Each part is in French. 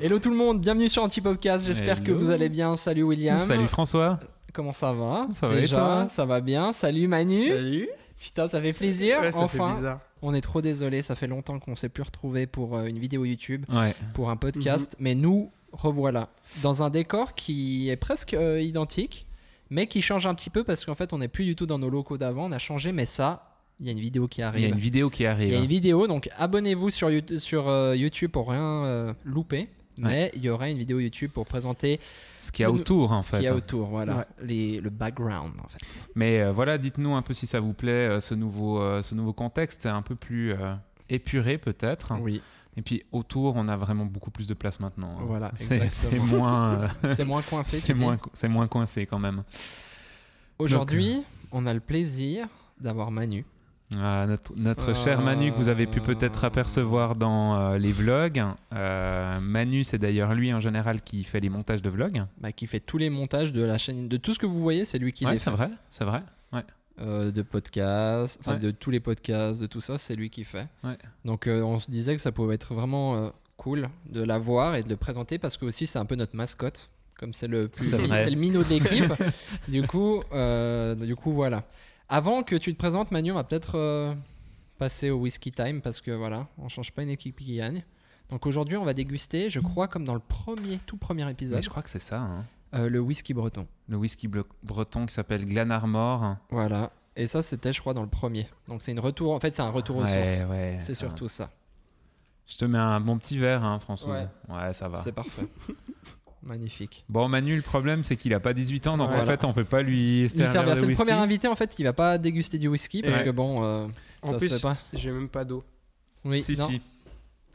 Hello tout le monde, bienvenue sur Antipopcast. J'espère que vous allez bien. Salut William. Salut François. Comment ça va Ça va et toi Ça va bien. Salut Manu. Salut. Putain, ça fait plaisir. Ouais, ça fait enfin, bizarre. on est trop désolé. Ça fait longtemps qu'on s'est plus retrouvé pour euh, une vidéo YouTube, Ouais. pour un podcast. Mais nous revoilà dans un décor qui est presque euh, identique, mais qui change un petit peu parce qu'en fait, on n'est plus du tout dans nos locaux d'avant. On a changé, mais ça, il y a une vidéo qui Il y arrive. a une vidéo qui Il y a arrive. une vidéo, donc abonnez-vous sur, euh, YouTube pour rien euh, louper. Mais il y aura une vidéo YouTube pour présenter Ce qu'il y a autour en ce qu'il y a fait. autour, voilà, Ouais. les, le background en fait. Mais euh, voilà, dites-nous un peu si ça vous plaît euh, ce nouveau euh, ce nouveau contexte, un peu plus euh, épuré peut-être. Oui, Et puis autour, on a vraiment beaucoup plus de place maintenant. hein. Voilà, C'est moins euh, c'est moins coincé. moins c'est moins coincé quand même. Aujourd'hui, on a le plaisir d'avoir Manu. Ah, notre notre Euh, cher Manu que vous avez pu peut-être apercevoir dans euh, les vlogs. Euh, Manu, c'est d'ailleurs lui en général qui fait les montages de vlogs. bah, qui fait tous les montages de la chaîne, de tout ce que vous voyez, c'est lui qui ouais, les c'est fait. vrai, c'est vrai. Euh, de podcasts, enfin Ouais. de tous les podcasts, de tout ça, c'est lui qui fait. Ouais. Donc on se disait que ça pouvait être vraiment cool de l'avoir et de le présenter parce que aussi c'est un peu notre mascotte, comme c'est le plus, C'est c'est le minot de l'équipe. du coup, du coup voilà. Avant que tu te présentes, Manu, on va peut-être euh, passer au whisky time parce que voilà, on change pas une équipe qui gagne. Donc aujourd'hui, on va déguster, je crois, comme dans le premier, tout premier Mais épisode, je crois que c'est ça. hein. euh, le whisky breton. Le whisky breton qui s'appelle Glenarmor. Voilà. Et ça, c'était, je crois, dans le premier. Donc c'est une retour. En fait, c'est un retour aux Ouais, sources. ouais. C'est surtout ça. Je te mets un bon petit verre, hein, François. Ouais. Ouais. ça va. C'est parfait. Magnifique. Bon, Manu, le problème, c'est qu'il a pas 18 ans, donc en fait, on peut pas lui servir, C'est le premier invité en fait qui va pas déguster du whisky parce Ouais. que bon, euh, En ça plus, se fait pas. j'ai même pas d'eau. Oui, Si, non. si.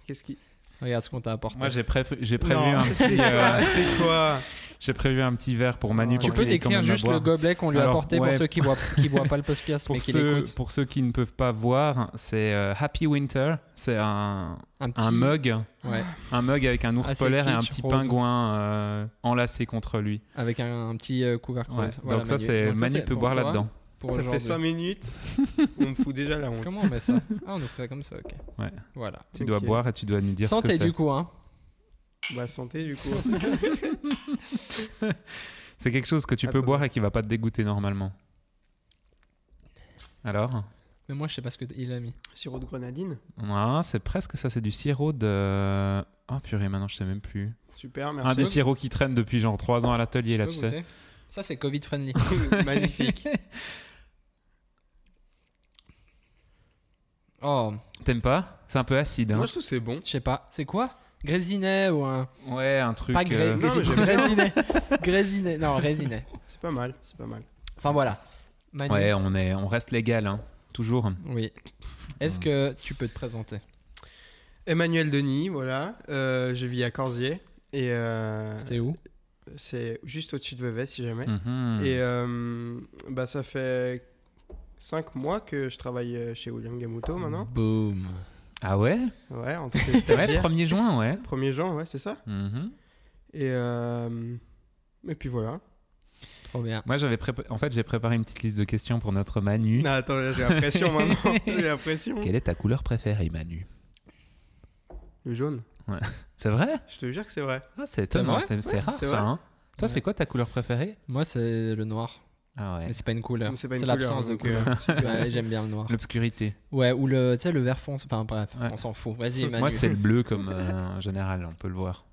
Qu'est-ce qui Regarde ce qu'on t'a apporté. Moi, j'ai prévu, Non, un c'est petit, quoi euh, C'est quoi? J'ai prévu un petit verre pour Manu. Tu pour tu peux décrire juste le gobelet qu'on lui a apporté ouais. pour ceux qui voient qui voient pas le podcast mais Pour qui ceux, l'écoutent. pour ceux qui ne peuvent pas voir, c'est euh, Happy Winter. C'est un, Un petit un mug, Ouais. un mug avec un ours Assez polaire et un petit rose. pingouin euh, enlacé contre lui. Avec un, un petit euh, couvercle Ouais. rose. Voilà, donc ça, Manu. c'est Manu c'est peut boire toi, là-dedans. pour Ça fait aujourd'hui. 5 minutes. On me fout déjà la honte. Comment on met ça Ah, on nous fait comme ça, ok. Ouais. Voilà. Tu dois boire et tu dois nous dire ce Santé que c'est. du coup, hein. Bah, santé du coup. C'est quelque chose que tu peux Attends. boire et qui va pas te dégoûter normalement. Alors Mais moi, je sais pas ce que il a mis. Sirop de grenadine. Ah, c'est presque ça, c'est du sirop de. Oh purée, maintenant je sais même plus. Super, Un merci. des sirops qui traîne depuis genre 3 ans à l'atelier là, peux tu sais. Ça, c'est Covid friendly. Magnifique. Oh, T'aimes pas? C'est un peu acide. Hein Moi, je trouve que c'est bon. je sais pas. C'est quoi? Grésinet ou un. ouais, un truc. Pas gré... euh, Non, Grésinet. Grésinet. Non, Grésinet. C'est pas mal. C'est pas mal. Enfin voilà. Manu. Ouais, on, est, on reste légal, hein. toujours. Oui. Est-ce que tu peux te présenter? Emmanuel Denis, voilà. Euh, je vis à Corsier. Et euh, C'est où? c'est juste au-dessus de Vevey, si jamais. Mhm. Et euh, bah, ça fait 5 mois que je travaille chez William Gamuto maintenant. Boom. Ah ouais Ouais, en tant que Ouais, stagiaire. 1er juin, ouais. 1er juin, ouais, c'est ça. Mhm. Et, euh, et puis voilà. Trop bien. Moi, j'avais prépa- en fait, j'ai préparé une petite liste de questions pour notre Manu. Non, attends, j'ai la pression maintenant. j'ai la pression. Quelle est ta couleur préférée, Manu Le jaune. C'est vrai Je te jure que c'est vrai. ah, C'est étonnant, c'est c'est rare ça. Hein Toi, Ouais. c'est quoi ta couleur préférée? Moi, c'est le noir. Ah ouais. Mais c'est pas une couleur. C'est l'absence de couleur. euh. Ouais, J'aime bien le noir. L'obscurité. Ouais, ou le, tu sais, le vert foncé. Enfin, bref, Ouais. on s'en fout. Vas-y. Moi, c'est le bleu comme euh, en général, on peut le voir.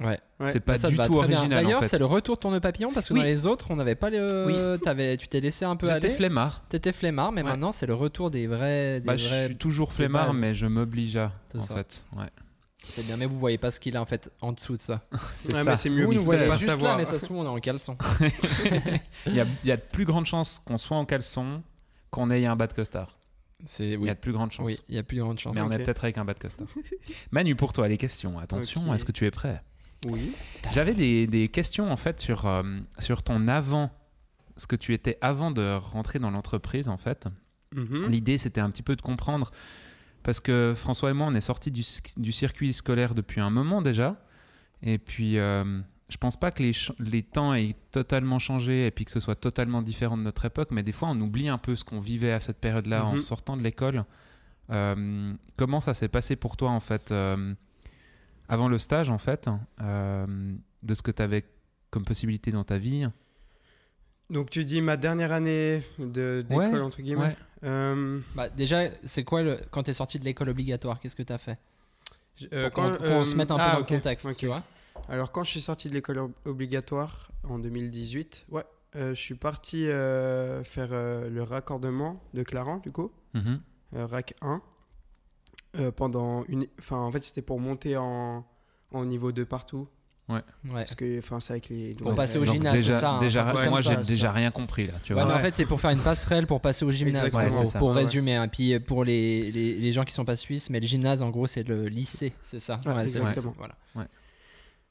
Ouais. Ouais. C'est pas Ça du tout original en D'ailleurs, fait. c'est le retour de tourne papillon parce que Oui. dans les autres, on n'avait pas le. T'avais- tu t'es laissé un peu aller. flemmard. T'étais flemmard, mais Ouais. maintenant, c'est le retour des vrais. Des Bah, je vrais... suis toujours flemmard, mais je m'oblige à, C'est en ça. fait. Ouais. C'est bien, mais vous voyez pas ce qu'il a en fait en dessous de ça. C'est Ouais, ça. mais c'est mieux de voyez pas juste savoir. là, mais ça se trouve, on est en caleçon. Il y a, il y a de plus grandes chances qu'on soit en caleçon qu'on ait un bas de costard. C'est Il y a de plus grandes chances. Oui, il y a plus de grande chance. Mais on est peut-être avec un bas de costard. Manu, pour toi, les questions. Attention, est-ce que tu es prêt? Oui. J'avais des, des questions en fait sur, euh, sur ton avant, ce que tu étais avant de rentrer dans l'entreprise en fait. Mhm. L'idée c'était un petit peu de comprendre parce que François et moi on est sortis du, du circuit scolaire depuis un moment déjà et puis euh, je pense pas que les, temps aient totalement changé et puis que ce soit totalement différent de notre époque, mais des fois on oublie un peu ce qu'on vivait à cette période-là en Mhm. sortant de l'école. Euh, comment ça s'est passé pour toi en fait euh, avant le stage, en fait, euh, de ce que tu avais comme possibilité dans ta vie? Donc tu dis ma dernière année de- d'école, Ouais, entre guillemets. Ouais. Euh, Bah, déjà, c'est quoi le... quand tu es sorti de l'école obligatoire Qu'est-ce que tu as fait euh, Pour qu'on quand- qu'on euh, se mette un peu ah, dans le contexte, tu vois? Alors quand je suis sorti de l'école ob- obligatoire en 2018, ouais, euh, je suis parti euh, faire euh, le raccordement de Clarence, du coup, Mhm. euh, RAC 1. euh, pendant une... Enfin, en fait, c'était pour monter en, en niveau 2 partout. Ouais. Parce que, enfin, c'est avec les... Pour passer au Donc gymnase, déjà, c'est ça, hein, déjà, un truc comme moi, ça, j'ai c'est déjà ça. rien compris là. Tu Ouais, vois. mais en Ouais. fait, c'est pour faire une passerelle pour passer au gymnase. Exactement, en gros, c'est ça. pour Ouais, résumer. hein. Puis euh, pour les, les, les gens qui sont pas suisses, mais le gymnase, en gros, c'est le lycée, c'est ça. Ouais, c'est- exactement. Voilà.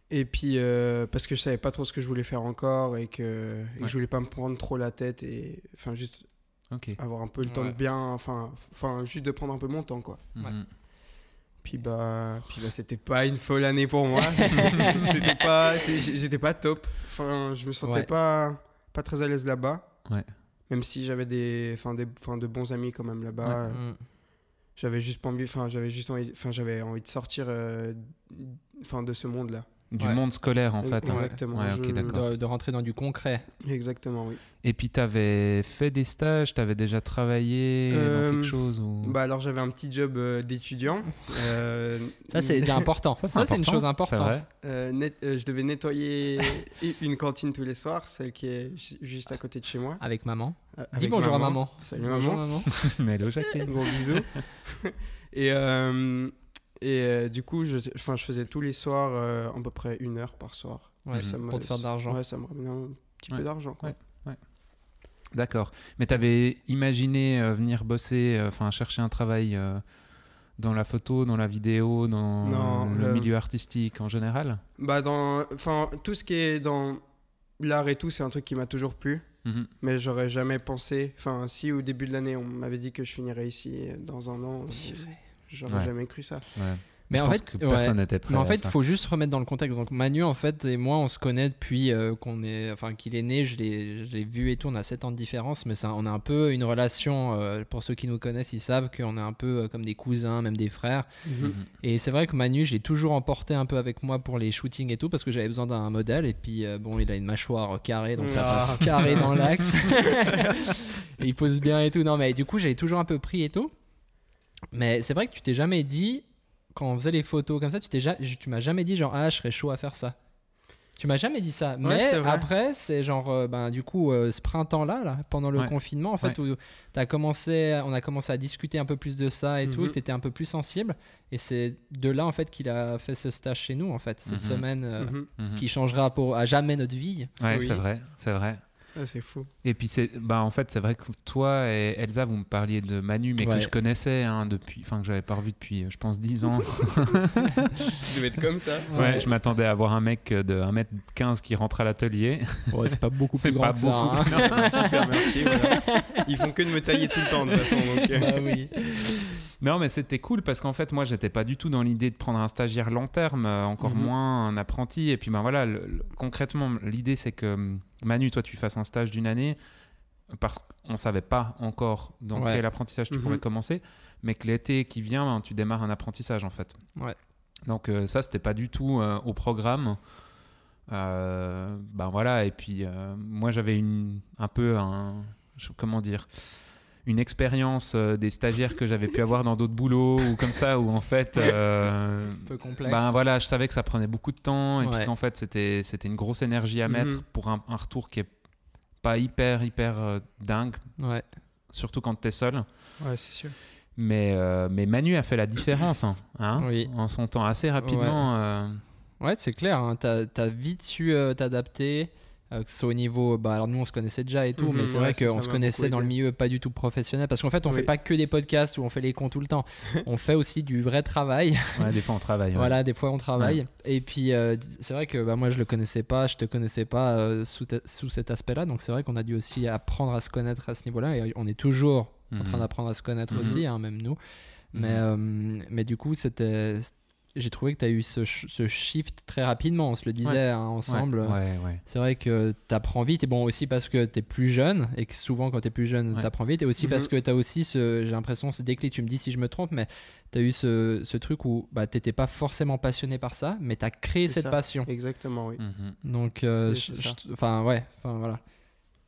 Et puis, euh, parce que je savais pas trop ce que je voulais faire encore et que, et que Ouais. je voulais pas me prendre trop la tête et, enfin, juste Ok. avoir un peu le temps Ouais. de bien, enfin, enfin, juste de prendre un peu mon temps, quoi. Mhm. Puis bah, puis bah c'était pas une folle année pour moi. c'était pas, j'étais pas top. Enfin, je me sentais Ouais. pas, pas très à l'aise là-bas. Ouais. Même si j'avais des, enfin, des, enfin, de bons amis quand même là-bas. Euh, Mm. J'avais juste pas envie, enfin, j'avais juste envie, enfin, j'avais envie de sortir, euh, enfin, de ce monde-là. Du Ouais. monde scolaire en fait. hein. exactement, Ouais. De, de rentrer dans du concret. Exactement, oui. Et puis, tu avais fait des stages, tu avais déjà travaillé dans Euh, quelque chose ou... Bah alors j'avais un petit job euh, d'étudiant. Euh, Ça, c'est déjà important. Ça, c'est une important, chose importante. euh, net- euh, je devais nettoyer une cantine tous les soirs, celle qui est ju- juste à côté de chez moi. Avec maman. Euh, Dis bonjour à maman. Salut Bonjour, maman. maman. Hello Jacqueline. Gros bisous. et euh, et euh, du coup, je, enfin, je faisais tous les soirs euh, à peu près une heure par soir. Ouais, Ça me- pour te faire de l'argent. Ouais, ça me ramenait un petit Ouais. peu d'argent. quoi. Ouais. D'accord. Mais tu avais imaginé euh, venir bosser, euh, enfin chercher un travail euh, dans la photo, dans la vidéo, dans Non, le milieu artistique en général? Bah dans, enfin, tout ce qui est dans l'art et tout, c'est un truc qui m'a toujours plu. Mhm. Mais j'aurais jamais pensé. Enfin, si au début de l'année, on m'avait dit que je finirais ici dans un an, j'aurais Ouais. jamais cru ça. Ouais. Mais en fait, que ouais. personne n'était prêt Mais en fait, il faut juste remettre dans le contexte. Donc Manu, en fait, et moi, on se connaît depuis euh, qu'on est, enfin, qu'il est né. Je l'ai, vu et tout. On a 7 ans de différence, mais ça, on a un peu une relation. euh, pour ceux qui nous connaissent, ils savent qu'on est un peu euh, comme des cousins, même des frères. Mhm. Et c'est vrai que Manu, j'ai toujours emporté un peu avec moi pour les shootings et tout, parce que j'avais besoin d'un modèle. Et puis, euh, bon, il a une mâchoire carrée, donc ça Ah. passe carré dans l'axe. et il pose bien et tout. Non, mais du coup, j'avais toujours un peu pris et tout. Mais c'est vrai que tu t'es jamais dit, quand on faisait les photos comme ça, tu t'es ja- tu m'as jamais dit genre, ah, je serais chaud à faire ça. Tu m'as jamais dit ça. mais après, c'est genre, euh, ben, du coup, euh, ce printemps-là, là, pendant le Ouais. confinement, en fait, où as commencé, on a commencé à discuter un peu plus de ça et tout, Mhm. tu étais un peu plus sensible. Et c'est de là, en fait, qu'il a fait ce stage chez nous, en fait, cette Mhm. semaine euh. Mhm. qui changera pour, à jamais notre vie. Ouais, Oui. c'est vrai, c'est vrai. Ah, c'est fou. Et puis c'est, bah en fait c'est vrai que toi et Elsa vous me parliez de Manu mais Ouais. que je connaissais hein, depuis, enfin que j'avais pas revu depuis euh, je pense 10 ans. Je devais être comme ça. ouais, je m'attendais à voir un mec de 1m15 qui rentre à l'atelier. Ouais, c'est pas beaucoup C'est plus pas grand que ça. hein. Super, merci. voilà. Ils font que de me tailler tout le temps, de toute façon. Donc, euh, bah oui. Non, mais c'était cool parce qu'en fait, moi, j'étais pas du tout dans l'idée de prendre un stagiaire long terme, euh, encore Mhm. moins un apprenti. Et puis, ben voilà, le- le- concrètement, l'idée, c'est que Manu, toi, tu fasses un stage d'une année parce qu'on savait pas encore dans Ouais. quel apprentissage tu Mhm. pourrais commencer, mais que l'été qui vient, ben, tu démarres un apprentissage en fait. Ouais. Donc, euh, ça, c'était pas du tout euh, au programme. Euh, ben voilà, et puis moi, j'avais un peu un. Comment dire? Une expérience euh, des stagiaires que j'avais pu avoir dans d'autres boulots ou comme ça où en fait euh, Un peu complexe. ben voilà je savais que ça prenait beaucoup de temps et Ouais. puis qu'en fait c'était c'était une grosse énergie à Mhm. mettre pour un, un retour qui est pas hyper hyper euh, dingue Ouais. surtout quand t'es seul Ouais, c'est sûr. mais euh, mais Manu a fait la différence hein, hein, Oui. en son temps assez rapidement Ouais, c'est clair. Hein. T'as as vite su t'adapter, euh, que ce soit au niveau. Bah, alors nous, on se connaissait déjà et tout, Mhm, mais c'est ouais, vrai qu'on se connaissait dans le milieu pas du tout professionnel. Parce qu'en fait, on Oui. fait pas que des podcasts où on fait les cons tout le temps. on fait aussi du vrai travail. ouais, des fois on travaille ouais. Voilà, des fois on travaille. Et puis, euh, c'est vrai que bah, moi, je le connaissais pas, je te connaissais pas euh, sous, sous cet aspect-là. Donc, c'est vrai qu'on a dû aussi apprendre à se connaître à ce niveau-là. Et on est toujours en train Mhm. d'apprendre à se connaître Mhm. aussi, hein, même nous. Mais, mais du coup, c'était. J'ai trouvé que tu as eu ce, ce shift très rapidement. On se le disait hein, ensemble. Ouais, ouais, ouais. C'est vrai que tu apprends vite. Et bon, aussi parce que tu es plus jeune. Et que souvent, quand tu es plus jeune, Ouais. tu apprends vite. Et aussi Mhm. parce que tu as aussi ce. J'ai l'impression, ce déclic. Tu me dis si je me trompe, mais tu as eu ce, ce truc où bah, tu pas forcément passionné par ça, mais tu as créé C'est cette ça. passion. Exactement, oui. Mhm, Donc, euh, enfin, ouais. Enfin, voilà.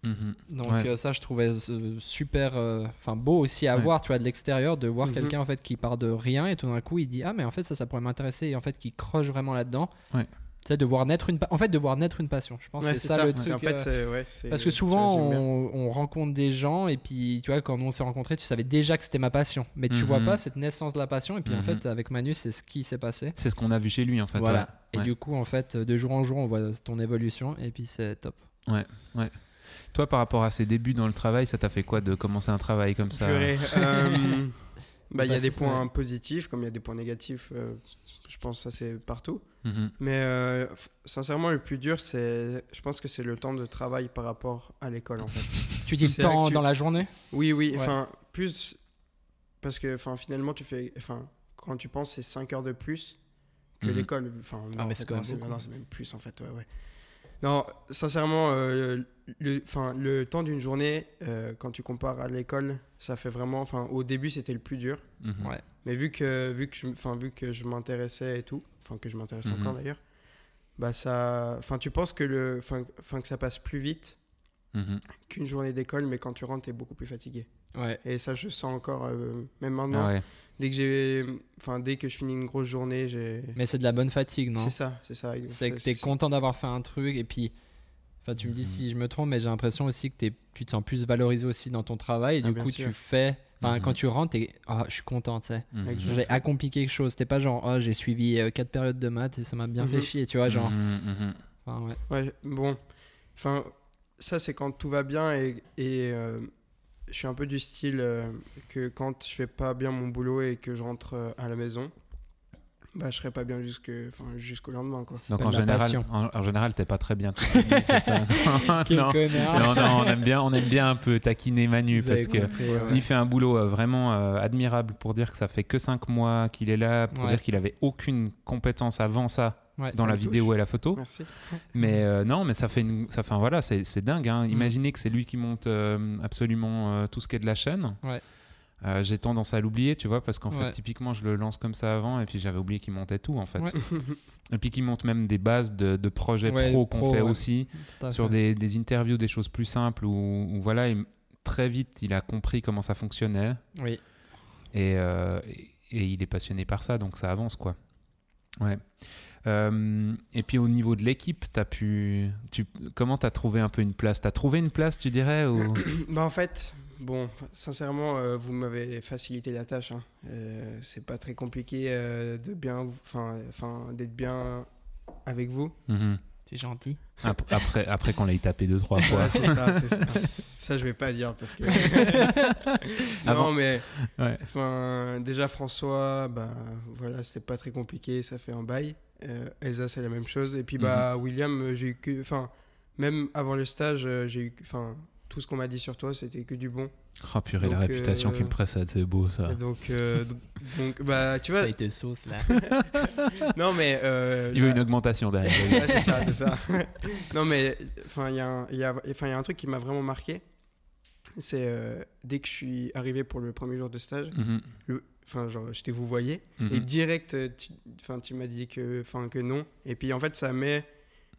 Mhm. Donc Ouais. euh, ça, je trouvais euh, super, euh, enfin beau aussi à Ouais. voir, tu vois, de l'extérieur, de voir Mhm. quelqu'un en fait qui part de rien et tout d'un coup il dit ah mais en fait ça, ça pourrait m'intéresser et en fait qui croche vraiment là-dedans. Ouais. Sais, de voir naître une, en fait de voir naître une passion. Je pense Ouais, que c'est ça, le C'est- truc. En fait, euh, c'est- ouais, c'est- parce que souvent on, on rencontre des gens et puis tu vois quand on s'est rencontrés, tu savais déjà que c'était ma passion, mais tu Mhm. vois pas cette naissance de la passion et puis en Mhm. fait avec Manu c'est ce qui s'est passé. C'est ce qu'on a vu chez lui en fait. voilà. ouais. Et Ouais. du coup en fait de jour en jour on voit ton évolution et puis c'est top. Toi, par rapport à ses débuts dans le travail, ça t'a fait quoi de commencer un travail comme ça euh, bah, il y Bah, a des c'est- points positifs comme il y a des points négatifs. euh, je pense que ça, c'est partout. Mhm. Mais euh, sincèrement, le plus dur, c'est, je pense que c'est le temps de travail par rapport à l'école, en fait. Tu dis le temps tu- dans la journée? Oui, oui, Ouais. plus. Parce que finalement, tu fais. Enfin, quand tu penses, c'est 5 heures de plus que Mhm. l'école. Enfin, Ah, non, mais c'est non, même non, c'est plus, en fait, ouais, ouais. Non, sincèrement, euh, le, enfin, le temps d'une journée, euh, quand tu compares à l'école, ça fait vraiment. Enfin, au début, c'était le plus dur. Mhm. Ouais. Mais vu que, vu que je, enfin, vu que je m'intéressais et tout, enfin que je m'intéresse Mhm. encore d'ailleurs, bah ça, enfin tu penses que le, enfin, enfin, que ça passe plus vite Mhm. qu'une journée d'école, mais quand tu rentres, t'es beaucoup plus fatigué. Ouais. Et ça, je sens encore, euh, même maintenant, Ah ouais. dès que j'ai, enfin dès que je finis une grosse journée, j'ai. Mais c'est de la bonne fatigue, non? C'est ça, c'est ça. C'est que t'es content d'avoir fait un truc et puis. Enfin, tu me dis Mhm. si je me trompe, mais j'ai l'impression aussi que tu te sens plus valorisé aussi dans ton travail. Et Ah, du coup, sûr. tu fais. Enfin, Mhm. quand tu rentres, t'es. Ah, je suis content, tu sais. Mhm. J'ai accompli quelque chose. T'es pas genre, oh, j'ai suivi 4 périodes de maths et ça m'a bien fait chier, tu vois. Genre. Enfin, ouais. Ouais, bon, enfin ça c'est quand tout va bien et, et euh, je suis un peu du style euh, que quand je fais pas bien mon boulot et que je rentre euh, à la maison, bah je serai pas bien jusque, enfin, jusqu'au lendemain quoi. Donc en général, en, en général, t'es pas très bien. c'est ça non. connard. non, non, on aime bien, on aime bien un peu taquiner Manu Vous parce que compris, ouais. il fait un boulot euh, vraiment euh, admirable pour dire que ça fait que 5 mois qu'il est là, pour Ouais. dire qu'il avait aucune compétence avant ça Ouais. dans la vidéo et la photo. Merci. Mais euh, non, mais ça fait, une, ça fait voilà, c'est c'est dingue. Hein. Mm. Imaginez que c'est lui qui monte euh, absolument euh, tout ce qui est de la chaîne. Ouais. Euh, J'ai tendance à l'oublier, tu vois, parce qu'en Ouais. fait, typiquement, je le lance comme ça avant, et puis j'avais oublié qu'il montait tout, en fait. Ouais. Et puis qu'il monte même des bases de, de projets Ouais, pro qu'on fait ouais. aussi, sur fait. des, des interviews, des choses plus simples, où, où voilà, il- très vite, il a compris comment ça fonctionnait, Oui. et, euh, et, et il est passionné par ça, donc ça avance, quoi. Ouais. Euh, et puis au niveau de l'équipe, t'as pu, tu, comment t'as trouvé un peu une place? T'as trouvé une place, tu dirais ou... bah en fait, bon, sincèrement, euh, vous m'avez facilité la tâche. Hein. Euh, c'est pas très compliqué euh, de bien, enfin, enfin, d'être bien avec vous. Mhm. C'est gentil. Ap- Après, après qu'on l'ait tapé deux trois fois. Ouais, c'est ça, c'est ça. Ça, je vais pas dire parce que. Non, bon mais. Ouais. Enfin, déjà, François, bah, voilà, c'était pas très compliqué, ça fait un bail. Euh, Elsa, c'est la même chose. Et puis, bah, Mhm. William, j'ai eu que. Enfin, même avant le stage, j'ai eu. Enfin, tout ce qu'on m'a dit sur toi, c'était que du bon. Oh purée, la réputation euh, qui me précède, c'est beau ça. Donc, euh, donc, bah, tu vois. Ça te sauce là. Non, mais. euh, Il veut la- une augmentation derrière. Ouais, c'est ça, c'est ça. non, mais enfin, il y, a un- y a y a truc qui m'a vraiment marqué. C'est euh, dès que je suis arrivé pour le premier jour de stage, Mhm. enfin, genre, je t'ai vous voyez, Mhm. et direct, euh, tu, enfin, tu m'as dit que, enfin, que non. Et puis, en fait, ça met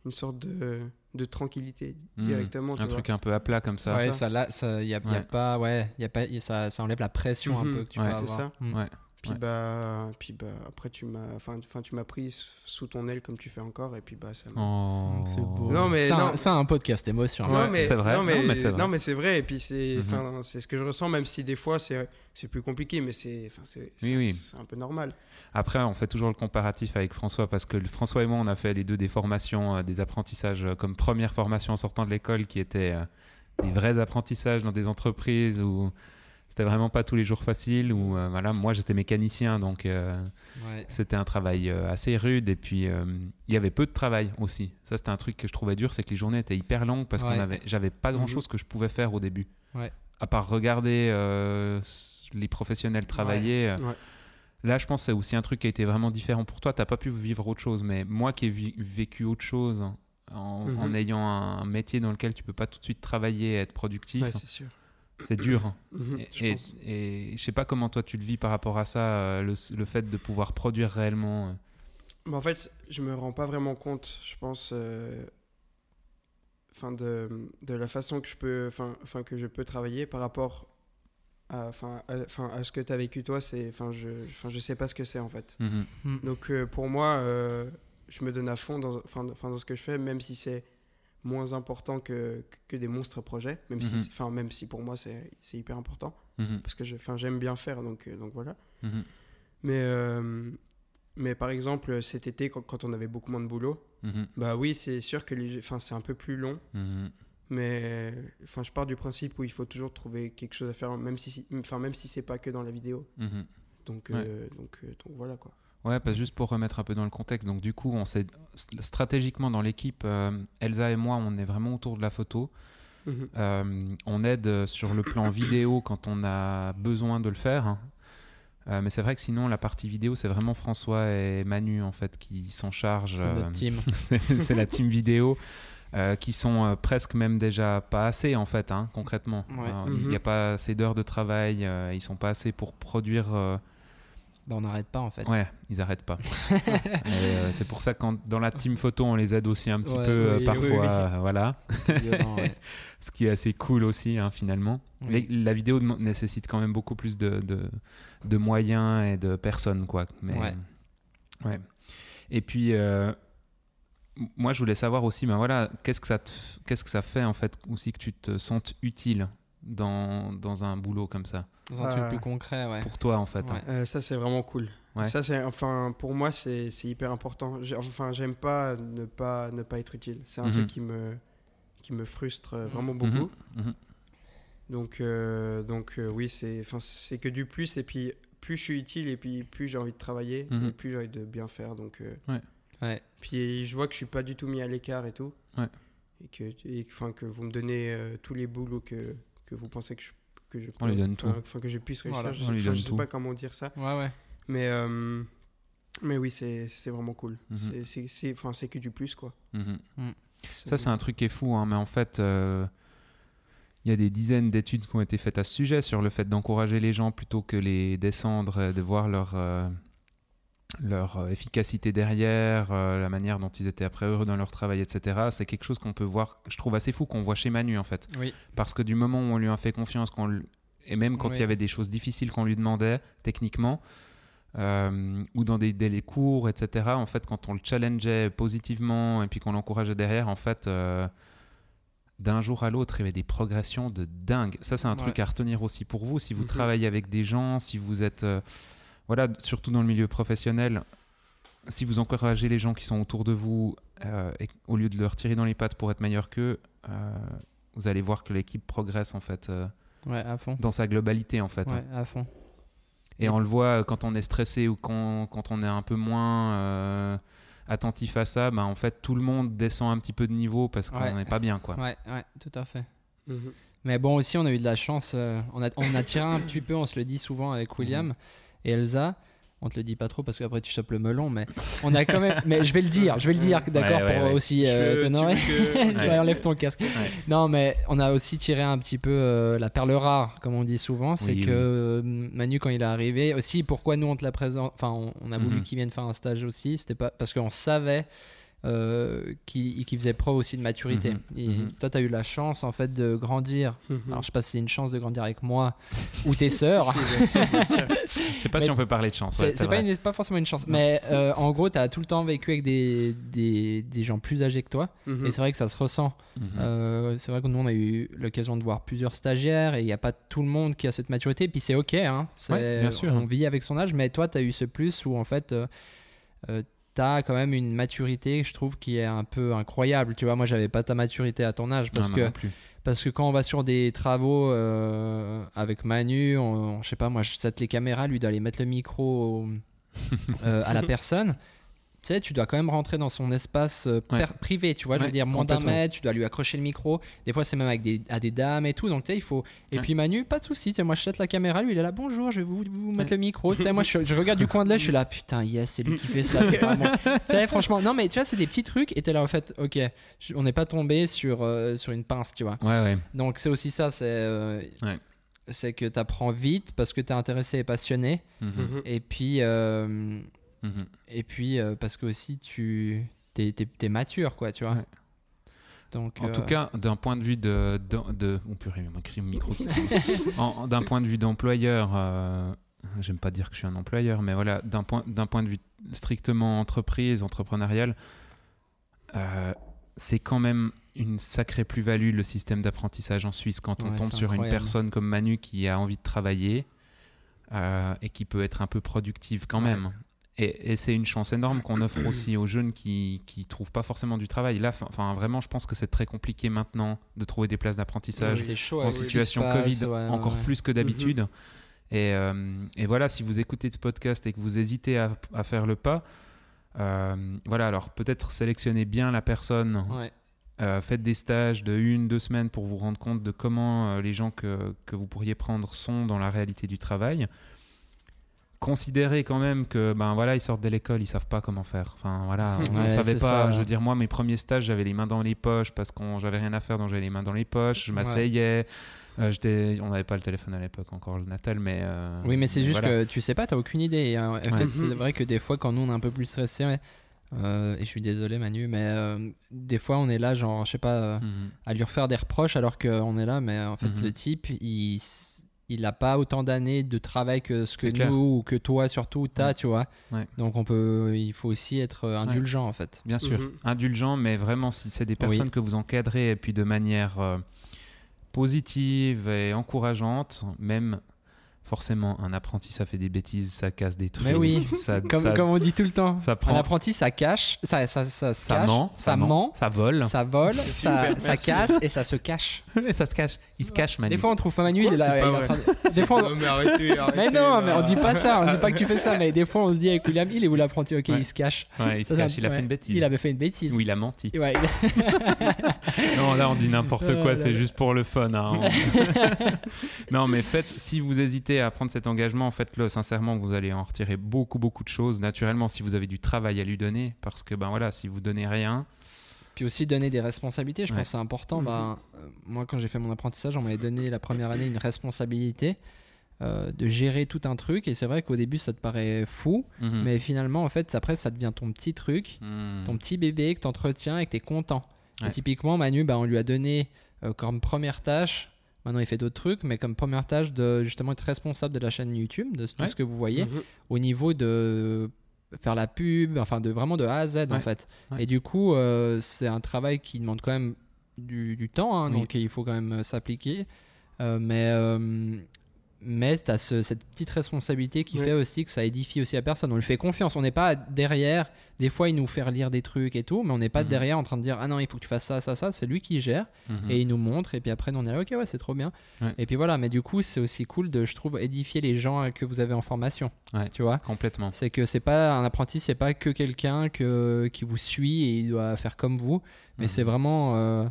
une sorte de, de tranquillité Mhm. directement. tu Un vois. truc un peu à plat comme ça. ouais, ça. ça là, ça y a, y a Ouais. pas, ouais, y a pas, y a- ça, ça enlève la pression un Mhm. peu que tu Ouais. peux C'est avoir. ça. Mm. Ouais. Puis, Ouais. bah, puis bah, après, tu m'as, enfin, enfin, tu m'as pris sous ton aile comme tu fais encore, et puis bah, ça. m'a- Oh. C'est beau. Non, mais c'est non. un, un podcast émotion. Ouais, mais, c'est vrai. Non, mais, Non, mais c'est vrai. non, mais c'est vrai. Et puis, c'est enfin, c'est ce que je ressens, même si des fois, c'est c'est plus compliqué, mais c'est enfin, c'est- Oui, oui. un peu normal. Après, on fait toujours le comparatif avec François parce que François et moi, on a fait les deux des formations, euh, des apprentissages euh, comme première formation en sortant de l'école qui étaient euh, des vrais apprentissages dans des entreprises où c'était vraiment pas tous les jours facile. Où euh, voilà, moi j'étais mécanicien donc euh, Ouais. c'était un travail euh, assez rude et puis euh, il y avait peu de travail aussi. Ça, c'était un truc que je trouvais dur, c'est que les journées étaient hyper longues parce Ouais. qu'on avait, j'avais pas grand Mhm. chose que je pouvais faire au début. Ouais. À part regarder les professionnels travailler. Là, je pense que c'est aussi un truc qui a été vraiment différent pour toi. T'as pas pu vivre autre chose, mais moi qui ai vécu autre chose en, Mhm. en ayant un métier dans lequel tu peux pas tout de suite travailler et être productif, Ouais, c'est sûr. C'est dur. hein. Mhm, Et, je et- et je sais pas comment toi tu le vis par rapport à ça, euh, le, le fait de pouvoir produire réellement. euh. Mais en fait, je me rends pas vraiment compte, je pense, euh, de, de la façon que je peux, enfin, enfin que je peux travailler par rapport à, enfin, à, à ce que tu as vécu toi. C'est, enfin, je, enfin, je sais pas ce que c'est en fait. Mhm. Mm. Donc euh, pour moi, euh, je me donne à fond dans, enfin, dans ce que je fais, même si c'est moins important que, que des monstres projets, même si, Mhm. enfin, même si pour moi c'est, hyper important Mhm. parce que j'aime bien faire, donc, euh, donc voilà. Mhm. Mais, euh, mais par exemple, cet été, quand, quand on avait beaucoup moins de boulot, Mhm. bah oui, c'est sûr que c'est un peu plus long, mais enfin, je pars du principe où il faut toujours trouver quelque chose à faire, même si, enfin, même si c'est pas que dans la vidéo. Donc, Ouais. euh, donc, donc voilà quoi. Ouais, parce juste pour remettre un peu dans le contexte, donc du coup, on s'est stratégiquement dans l'équipe, euh, Elsa et moi, on est vraiment autour de la photo. Mhm. Euh, on aide sur le plan vidéo quand on a besoin de le faire. hein. Euh, mais c'est vrai que sinon, la partie vidéo, c'est vraiment François et Manu en fait qui s'en chargent. C'est euh, notre team. c'est la team vidéo. euh, qui sont euh, presque même déjà pas assez en fait hein, concrètement Ouais. Il n'y Mhm. a pas assez d'heures de travail euh, ils sont pas assez pour produire euh, Bah, on n'arrête pas en fait. Ouais, ils arrêtent pas. Euh, c'est pour ça que dans la team photo, on les aide aussi un petit Ouais, peu euh, oui, parfois. oui, oui. euh, voilà, C'est violent, ouais. ce qui est assez cool aussi hein, finalement. Les- la vidéo nécessite quand même beaucoup plus de, de, de moyens et de personnes, quoi. Mais, Ouais. ouais. Et puis, euh, moi, je voulais savoir aussi, ben voilà, qu'est-ce que ça, te qu'est-ce que ça fait en fait aussi que tu te sentes utile dans, dans un boulot comme ça, Dans un truc plus concret, ouais. pour toi en fait. hein. Ouais. Euh, ça c'est vraiment cool. Ouais. Ça c'est, enfin, pour moi c'est, c'est hyper important. J'ai- Enfin, j'aime pas ne pas ne pas être utile. C'est un Mhm. truc qui me qui me frustre euh, vraiment Mhm. beaucoup. Mhm. Donc, euh, donc euh, oui, c'est, enfin, c'est que du plus. Et puis, plus je suis utile, et puis plus j'ai envie de travailler, et plus j'ai envie de bien faire. Donc, euh, Ouais. puis je vois que je suis pas du tout mis à l'écart et tout. Ouais. Et que, et, enfin, que vous me donnez euh, tous les boulots que, que vous pensez que je, que je On lui donne tout. Enfin, que je puisse réussir. Voilà, je, donne je sais pas comment dire ça. Ouais, ouais. Mais, euh, mais oui, c'est, c'est vraiment cool. Mhm. C'est, c'est, c'est, enfin, c'est que du plus, quoi. Mhm. C'est- Ça, c'est un truc qui est fou, hein, mais en fait, euh, il y a des dizaines d'études qui ont été faites à ce sujet sur le fait d'encourager les gens plutôt que les descendre, euh, de voir leur, euh, leur euh, efficacité derrière, euh, la manière dont ils étaient après heureux dans leur travail, etc. C'est quelque chose qu'on peut voir, je trouve assez fou, qu'on voit chez Manu en fait. Oui. Parce que du moment où on lui a fait confiance, qu'on et même quand Oui. il y avait des choses difficiles qu'on lui demandait techniquement, euh, ou dans des délais courts, etc., en fait, quand on le challengeait positivement et puis qu'on l'encourageait derrière, en fait, euh, d'un jour à l'autre, il y avait des progressions de dingue. Ça, c'est un truc à retenir aussi pour vous. Si vous Mhm. travaillez avec des gens, si vous êtes, voilà, surtout dans le milieu professionnel, si vous encouragez les gens qui sont autour de vous, euh, et, au lieu de leur tirer dans les pattes pour être meilleur qu'eux, euh, vous allez voir que l'équipe progresse en fait euh, Ouais, à fond. dans sa globalité en fait. hein. À fond. Et on le voit quand on est stressé ou quand, quand on est un peu moins euh, attentif à ça, bah, en fait tout le monde descend un petit peu de niveau parce qu'on Ouais. n'est pas bien quoi. Ouais, ouais, tout à fait. Mhm. Mais bon, aussi, on a eu de la chance. euh, on, a, on a tiré un petit peu, on se le dit souvent avec William et Elsa. On te le dit pas trop parce qu'après tu chopes le melon, mais on a quand même. mais je vais le dire, je vais le dire, d'accord, Ouais, ouais, pour ouais. aussi euh, t'honorer. que- enlève ton casque. Non, mais on a aussi tiré un petit peu euh, la perle rare, comme on dit souvent. C'est Oui, que oui. euh, Manu, quand il est arrivé, aussi, pourquoi nous on te l'a présent, enfin, on, on a voulu Mhm. qu'il vienne faire un stage aussi. C'était pas parce qu'on savait euh, qu'il faisait preuve aussi de maturité. Mhm. Et Mhm. toi, tu as eu la chance en fait de grandir. Mhm. Alors, je sais pas si c'est une chance de grandir avec moi ou tes sœurs. Je sais pas Mais si on peut parler de chance. C'est ouais, c'est pas, forcément une chance. Mais euh, en gros, tu as tout le temps vécu avec des, des, des gens plus âgés que toi. Mhm. Et c'est vrai que ça se ressent. Euh, c'est vrai que nous, on a eu l'occasion de voir plusieurs stagiaires et il n'y a pas tout le monde qui a cette maturité. Puis c'est OK, hein. Ouais, bien sûr. on vit avec son âge, mais toi, tu as eu ce plus où en fait, as quand même une maturité, je trouve, qui est un peu incroyable. Tu vois, moi, j'avais pas ta maturité à ton âge parce, Non, que, moi non plus. parce que quand on va sur des travaux euh, avec Manu, on, je sais pas, moi, je set les caméras, lui, d'aller mettre le micro au- euh, à la personne. Tu sais, tu dois quand même rentrer dans son espace euh, Ouais. privé, tu vois, je veux dire, moins d'un mètre, tu dois lui accrocher le micro. Des fois, c'est même avec des, à des dames et tout, donc tu sais, il faut. Et Ouais. puis Manu, pas de souci, tu sais, moi je jette la caméra, lui il est là, bonjour, je vais vous, vous mettre le micro. Tu sais, moi je, je regarde du coin de l'œil, je suis là, putain, yes, c'est lui qui fait ça, tu sais, franchement, non, mais tu vois, c'est des petits trucs, et t'es là, en fait, ok, je- on n'est pas tombé sur, euh, sur une pince, tu vois. Ouais, ouais. Donc c'est aussi ça, c'est. euh. C'est que tu apprends vite parce que tu es intéressé et passionné. Mhm, Mhm. Et puis, mhm. et puis euh, parce que aussi tu t'es- t'es mature, quoi, tu vois. Ouais. Donc, En euh, tout cas, d'un point de vue de. de, de oh purée, micro. d'un point de vue d'employeur, euh, j'aime pas dire que je suis un employeur, mais voilà, d'un point, d'un point de vue strictement entreprise, entrepreneuriale, euh, c'est quand même une sacrée plus-value le système d'apprentissage en Suisse quand on Ouais, tombe sur une personne comme Manu qui a envie de travailler et qui peut être un peu productive quand Ouais. même. Et, et c'est une chance énorme qu'on offre aussi aux jeunes qui qui trouvent pas forcément du travail. Là, enfin vraiment, je pense que c'est très compliqué maintenant de trouver des places d'apprentissage en situation passe, Covid ouais, encore ouais. plus que d'habitude. Et, euh, et voilà, si vous écoutez ce podcast et que vous hésitez à, à faire le pas, euh, voilà, alors peut-être sélectionnez bien la personne, Ouais. euh, faites des stages de une, deux semaines pour vous rendre compte de comment les gens que, que vous pourriez prendre sont dans la réalité du travail. Considérez quand même que ben voilà ils sortent de l'école ils savent pas comment faire enfin voilà on Ouais, savait pas ça. je veux dire moi mes premiers stages j'avais les mains dans les poches parce qu'on j'avais rien à faire donc j'avais les mains dans les poches je Ouais. m'asseyais euh, j'étais on n'avait pas le téléphone à l'époque encore le Natal mais euh, Oui, mais c'est juste voilà. que tu sais pas, t'as aucune idée. Euh, en Ouais. fait, c'est vrai que des fois, quand nous on est un peu plus stressé, ouais, euh, et je suis désolé Manu, mais euh, des fois on est là, genre, je sais pas, euh, Mhm. à lui refaire des reproches alors qu'on est là, mais en fait le type, il il n'a pas autant d'années de travail que ce que nous clair. ou que toi surtout t'as, Ouais. tu vois. Ouais. Donc on peut, il faut aussi être euh, indulgent en fait. Bien sûr, Mhm. indulgent, mais vraiment, si c'est des personnes Oui. que vous encadrez et puis de manière euh, positive et encourageante, même forcément, un apprenti, ça fait des bêtises, ça casse des trucs. Mais oui. ça, Comme, ça, comme on dit tout le temps. ça Un apprenti, ça cache, ça, ça, ça, se ça cache, ment, ça ment, ça vole, ça vole, ça, casse et ça se cache. et ça se cache. Il se cache, Manu. Des fois, on trouve pas Manu, il est là. C'est il est pas en train de- Des fois, on- Non, mais arrêtez, arrêtez. Mais non, mais on dit pas ça, on dit pas que tu fais ça, mais des fois on se dit avec William, il est où l'apprenti Ok, Ouais. il se cache. Ouais, il se Ça, ça- cache, il a fait une bêtise. Il avait fait une bêtise. Ou il a menti. Ouais, Non, là, on dit n'importe Oh quoi, c'est juste pour le fun. hein. non, mais faites, si vous hésitez à prendre cet engagement, faites-le sincèrement, vous allez en retirer beaucoup, beaucoup de choses. Naturellement, si vous avez du travail à lui donner, parce que, ben voilà, si vous donnez rien, Puis aussi donner des responsabilités, je Ouais. pense que c'est important. Bah, euh, moi, quand j'ai fait mon apprentissage, on m'avait donné la première année une responsabilité euh, de gérer tout un truc. Et c'est vrai qu'au début, ça te paraît fou, mhm. mais finalement, en fait, après, ça devient ton petit truc, Hmm. ton petit bébé que tu entretiens et que tu es content. Et typiquement, Manu, bah, on lui a donné euh, comme première tâche. Maintenant, il fait d'autres trucs, mais comme première tâche de justement être responsable de la chaîne YouTube, de tout Ouais. ce que vous voyez. Mhm. au niveau de faire la pub, enfin de vraiment de A à Z en fait. Ouais. Et du coup, euh, c'est un travail qui demande quand même du, du temps, hein, Oui. donc il faut quand même euh, s'appliquer. Euh, mais euh, mais tu as cette petite responsabilité qui fait aussi que ça édifie aussi la personne. On lui fait confiance. On n'est pas derrière. Des fois, il nous fait relire des trucs et tout, mais on n'est pas Mhm. derrière en train de dire Ah non, il faut que tu fasses ça, ça, ça. C'est lui qui gère Mhm. et il nous montre. Et puis après, on est là Ok, ouais, c'est trop bien. Ouais. Et puis voilà. Mais du coup, c'est aussi cool de, je trouve, édifier les gens euh, que vous avez en formation. Ouais. Tu vois? Complètement. c'est que c'est pas un apprenti, c'est pas que quelqu'un que, qui vous suit et il doit faire comme vous, mais Mhm. c'est vraiment euh,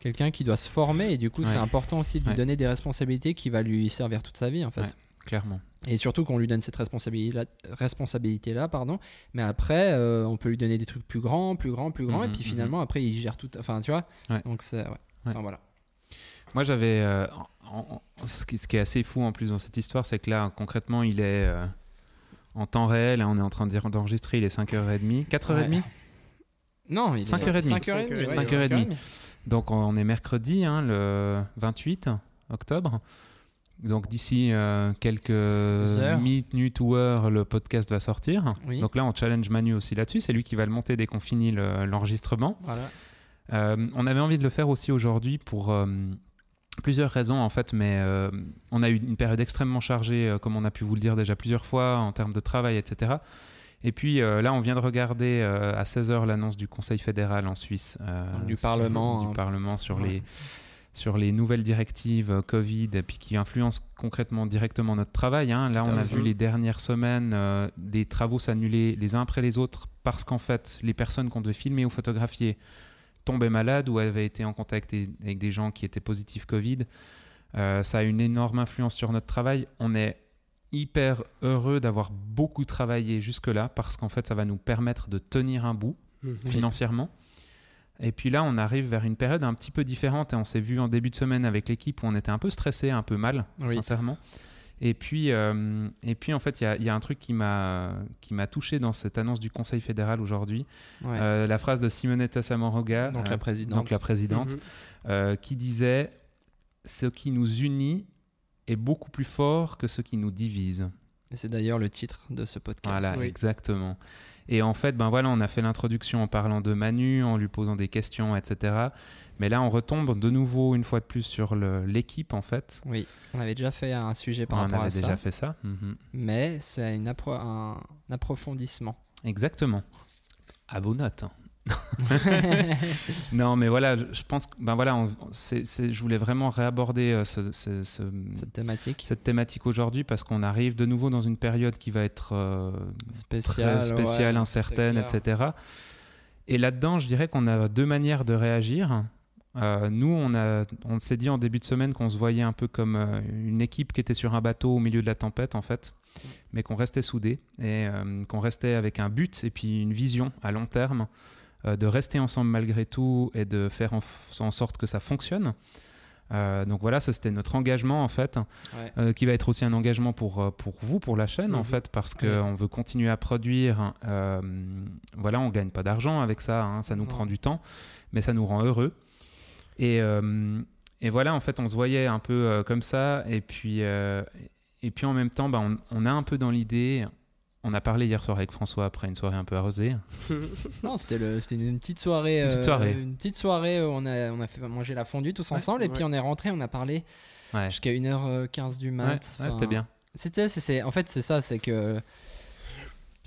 quelqu'un qui doit se former et du coup c'est important aussi de lui Ouais. donner des responsabilités qui va lui servir toute sa vie en fait. Ouais. Clairement. Et surtout qu'on lui donne cette responsabilité là, responsabilité là pardon, mais après euh, on peut lui donner des trucs plus grands, plus grands, plus grands et Mhm, puis mhm. finalement après il gère tout, enfin tu vois. Ouais. Donc c'est ouais. Ouais. Enfin, voilà. Moi, j'avais. euh, ce, qui, est assez fou en plus dans cette histoire, c'est que là, concrètement, il est euh, en temps réel. hein, on est en train d'enregistrer, il est 5h30. 4h30 Ouais. Non, il est 5h30. 5h30. ouais, 5h30. Donc, on est mercredi, hein, le 28 octobre. Donc, d'ici euh, quelques minutes ou heures, le podcast va sortir. Oui. Donc là, on challenge Manu aussi là-dessus. C'est lui qui va le monter dès qu'on finit le- l'enregistrement. Voilà. Euh, on avait envie de le faire aussi aujourd'hui pour euh, plusieurs raisons en fait, mais on a eu une période extrêmement chargée, comme on a pu vous le dire déjà plusieurs fois, en termes de travail, etc. Et puis euh, là, on vient de regarder euh, à 16h l'annonce du Conseil fédéral en Suisse. euh, du sur- Parlement, Du hein. Parlement sur, Ouais. les, sur les nouvelles directives Covid, et puis qui influencent concrètement directement notre travail. hein. Là, on a vu les dernières semaines des travaux s'annuler les uns après les autres parce qu'en fait, les personnes qu'on devait filmer ou photographier tombaient malades ou avaient été en contact avec des gens qui étaient positifs Covid. Ça a une énorme influence sur notre travail. On est hyper heureux d'avoir beaucoup travaillé jusque-là parce qu'en fait, ça va nous permettre de tenir un bout Mhm. financièrement. Et puis là, on arrive vers une période un petit peu différente et on s'est vu en début de semaine avec l'équipe où on était un peu stressé, un peu mal, Oui. sincèrement. Et puis, euh, et puis en fait, il y a, il y a un truc qui m'a qui m'a touché dans cette annonce du Conseil fédéral aujourd'hui. Ouais. Euh, la phrase de Simonetta Samoroga, donc euh, la présidente. donc la présidente, Mhm. euh, qui disait ce qui nous unit est beaucoup plus fort que ce qui nous divise. C'est d'ailleurs le titre de ce podcast. Voilà, Oui. exactement. Et en fait, ben voilà, on a fait l'introduction en parlant de Manu, en lui posant des questions, etc. Mais là, on retombe de nouveau une fois de plus sur l'équipe, en fait. Oui, on avait déjà fait un sujet par on rapport avait à déjà ça, fait ça. Mhm. mais c'est appro- un, un approfondissement. Exactement. À vos notes. Non, mais voilà, je pense que ben voilà, on- je voulais vraiment réaborder euh, ce- ce- ce- Cette thématique cette thématique aujourd'hui parce qu'on arrive de nouveau dans une période qui va être euh, spéciale, très spéciale, ouais, incertaine, etc. Et là-dedans, je dirais qu'on a deux manières de réagir. Euh, nous, on, a, on s'est dit en début de semaine qu'on se voyait un peu comme euh, une équipe qui était sur un bateau au milieu de la tempête, en fait, mais qu'on restait soudés et qu'on restait avec un but et puis une vision à long terme euh, de rester ensemble malgré tout et de faire en, sorte que ça fonctionne. Euh, donc voilà, ça c'était notre engagement en fait, Ouais. euh, qui va être aussi un engagement pour, pour vous, pour la chaîne en Mhm. fait, parce Ouais. qu'on veut continuer à produire. voilà, on gagne pas d'argent avec ça, hein, ça nous prend du temps, mais ça nous rend heureux. Et, et voilà, en fait, on se voyait un peu comme ça, et puis, et puis en même temps, bah, on, on a un peu dans l'idée. On a parlé hier soir avec François après une soirée un peu arrosée. Non, c'était une petite soirée. Une petite euh, soirée. une petite soirée où on a, on a fait manger la fondue tous Ouais, ensemble et ouais. puis on est rentré, on a parlé Ouais, jusqu'à 1h15 du mat. ouais, ouais, Enfin, c'était bien. C'était, en fait, c'est ça, c'est que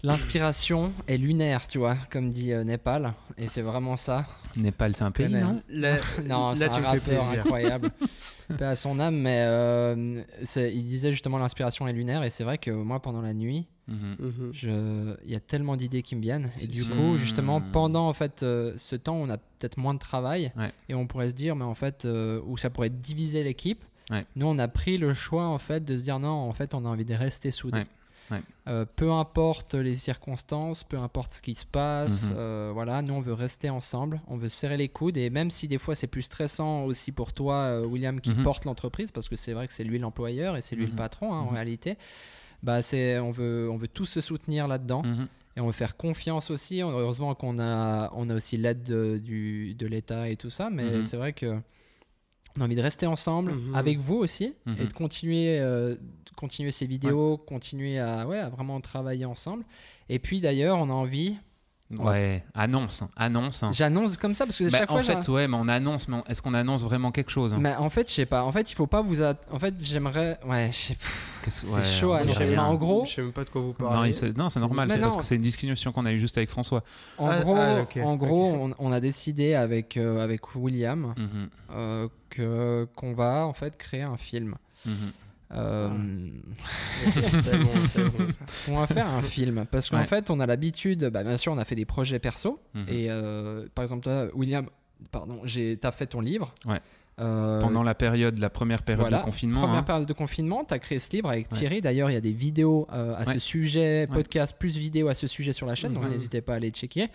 l'inspiration est lunaire, tu vois, comme dit euh, Népal, et c'est vraiment ça. Népal, c'est un pays, non? Là, Non, c'est un rappeur incroyable. Paix à son âme, mais euh, c'est- il disait justement l'inspiration est lunaire, et c'est vrai que moi, pendant la nuit, Mhm. Mhm. je... il y a tellement d'idées qui me viennent, et du sûr. coup, justement, Hmm. pendant en fait euh, ce temps, on a peut-être moins de travail, Ouais. et on pourrait se dire, mais en fait, euh, où ça pourrait diviser l'équipe. Ouais. Nous, on a pris le choix en fait de se dire non, en fait, on a envie de rester soudés. Ouais. Ouais. Euh, peu importe les circonstances, peu importe ce qui se passe, Mhm. euh, voilà, nous on veut rester ensemble, on veut serrer les coudes et même si des fois c'est plus stressant aussi pour toi, euh, William, qui Mhm. porte l'entreprise, parce que c'est vrai que c'est lui l'employeur et c'est lui Mhm. le patron hein, en Mhm. réalité, bah c'est, on veut, on veut tous se soutenir là-dedans Mhm. et on veut faire confiance aussi. Heureusement qu'on a, on a aussi l'aide de, du, de l'État et tout ça, mais Mhm. c'est vrai que on a envie de rester ensemble Mhm. avec vous aussi Mhm. et de continuer, euh, de continuer ces vidéos, continuer à, ouais, à vraiment travailler ensemble. Et puis d'ailleurs, on a envie. Ouais, annonce, annonce. J'annonce comme ça parce que Bah, chaque en fois. fait, ouais, mais on annonce, mais est-ce qu'on annonce vraiment quelque chose j'ai- mais en fait, je sais pas. En fait, il faut pas vous. En fait, j'aimerais. Ouais, je sais pas. Qu'est-ce que- c'est ouais, chaud à mais en gros- Je sais même pas de quoi vous parlez. non, c'est normal, c'est parce que c'est une discussion qu'on a eue juste avec François. En Ah, gros, ah, en gros on, on a décidé avec, euh, avec William euh, que qu'on va en fait créer un film. Euh, c'est bon, c'est bon, ça. On va faire un film parce qu'en Ouais. fait, on a l'habitude. Bah, bien sûr, on a fait des projets perso. Mhm. Et euh, par exemple, toi, William, pardon, j'ai, t'as fait ton livre. Ouais. Euh, Pendant la période, la première période voilà, de confinement. Première hein. période de confinement, tu as créé ce livre avec Ouais. Thierry. D'ailleurs, il y a des vidéos euh, à Ouais. ce sujet, Ouais. podcast plus vidéos à ce sujet sur la chaîne, donc Mhm. n'hésitez pas à aller checker.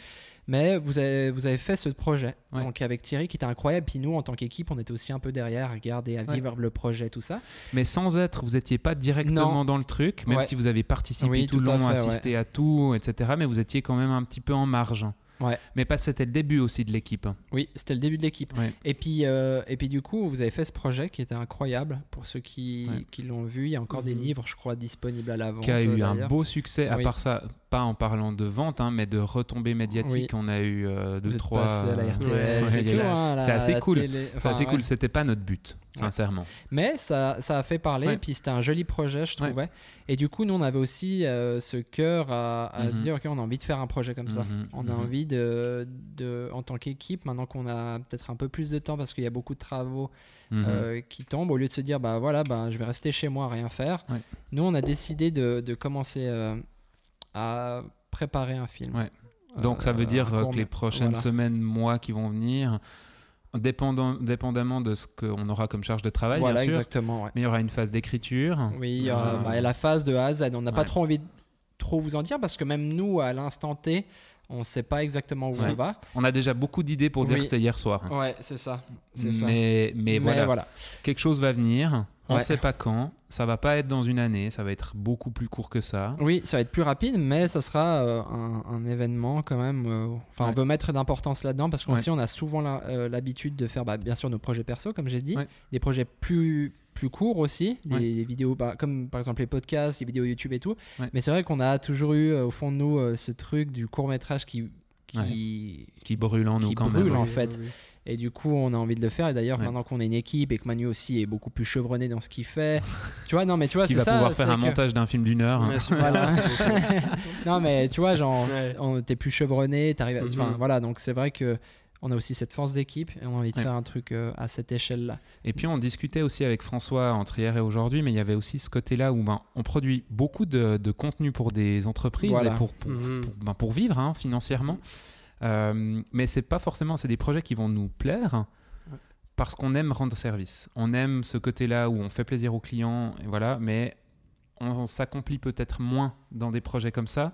Mais vous avez, vous avez fait ce projet Ouais. donc avec Thierry qui était incroyable. Puis nous, en tant qu'équipe, on était aussi un peu derrière à regarder, à Ouais. vivre le projet, tout ça. Mais sans être, vous n'étiez pas directement Non. dans le truc, même Ouais. si vous avez participé Oui, tout le à long, fait, assisté à tout, etc. Mais vous étiez quand même un petit peu en marge. Ouais. Mais pas, c'était le début aussi de l'équipe. Oui, c'était le début de l'équipe. Ouais. Et puis, euh, et puis du coup, vous avez fait ce projet qui était incroyable pour ceux qui, Ouais. qui l'ont vu. Il y a encore des Mhm. livres, je crois, disponibles à la vente. qui a eu un d'ailleurs. beau succès, à Oui. part ça, pas en parlant de vente, hein, mais de retombées médiatiques. On a eu euh, deux, Vous trois. hein, C'est assez cool. télé. C'est assez cool, c'était pas notre but. Sincèrement. Mais ça, ça a fait parler, et puis c'était un joli projet, je trouvais. Et du coup, nous, on avait aussi euh, ce cœur à, à Mhm. se dire, OK, on a envie de faire un projet comme ça. Mhm, On a mhm. envie de, de, en tant qu'équipe, maintenant qu'on a peut-être un peu plus de temps parce qu'il y a beaucoup de travaux euh, qui tombent, au lieu de se dire, bah voilà, bah, je vais rester chez moi à rien faire, Ouais. nous, on a décidé de, de commencer euh, à préparer un film. Ouais. Donc ça veut dire que les prochaines voilà. semaines, mois qui vont venir, dépendant, dépendamment de ce qu'on aura comme charge de travail, Voilà, bien sûr, exactement. ouais. mais il y aura une phase d'écriture. Oui, euh, Euh, bah, et la phase de A à Z. On n'a pas trop envie de trop vous en dire parce que même nous, à l'instant T, on ne sait pas exactement où Ouais. on va. On a déjà beaucoup d'idées pour dire Oui. que c'était hier soir. Ouais, c'est ça. C'est ça. Mais, mais, voilà, quelque chose va venir. On ne Ouais. sait pas quand. Ça va pas être dans une année. Ça va être beaucoup plus court que ça. Oui, ça va être plus rapide, mais ça sera euh, un, un événement quand même. euh, Enfin, Ouais. on veut mettre d'importance là-dedans parce Ouais. on a souvent euh, l'habitude de faire, bah, bien sûr, nos projets perso, comme j'ai dit, des projets plus plus courts aussi, des vidéos bah, comme par exemple les podcasts, les vidéos YouTube et tout. Ouais. Mais c'est vrai qu'on a toujours eu euh, au fond de nous euh, ce truc du court métrage qui qui, Qui brûle en nous Qui quand brûle, même. en fait. Et du coup, on a envie de le faire. Et d'ailleurs, Ouais. maintenant qu'on est une équipe et que Manu aussi est beaucoup plus chevronné dans ce qu'il fait, tu vois, non, mais tu vois, Qui c'est va ça. pouvoir faire un que- montage d'un film d'une heure. Voilà. beaucoup. non, mais tu vois, genre, Ouais. on- t'es plus chevronné, t'arrives. à- Enfin, Mhm. voilà, donc c'est vrai que on a aussi cette force d'équipe et on a envie de Ouais. faire un truc euh, à cette échelle-là. Et puis on discutait aussi avec François entre hier et aujourd'hui, mais il y avait aussi ce côté-là où ben, on produit beaucoup de, de contenu pour des entreprises Voilà. et pour, pour, Mhm. pour, ben, pour vivre hein, financièrement. Euh, mais c'est pas forcément, c'est des projets qui vont nous plaire Ouais. parce qu'on aime rendre service. On aime ce côté-là où on fait plaisir aux clients, et voilà, mais on, on s'accomplit peut-être moins dans des projets comme ça.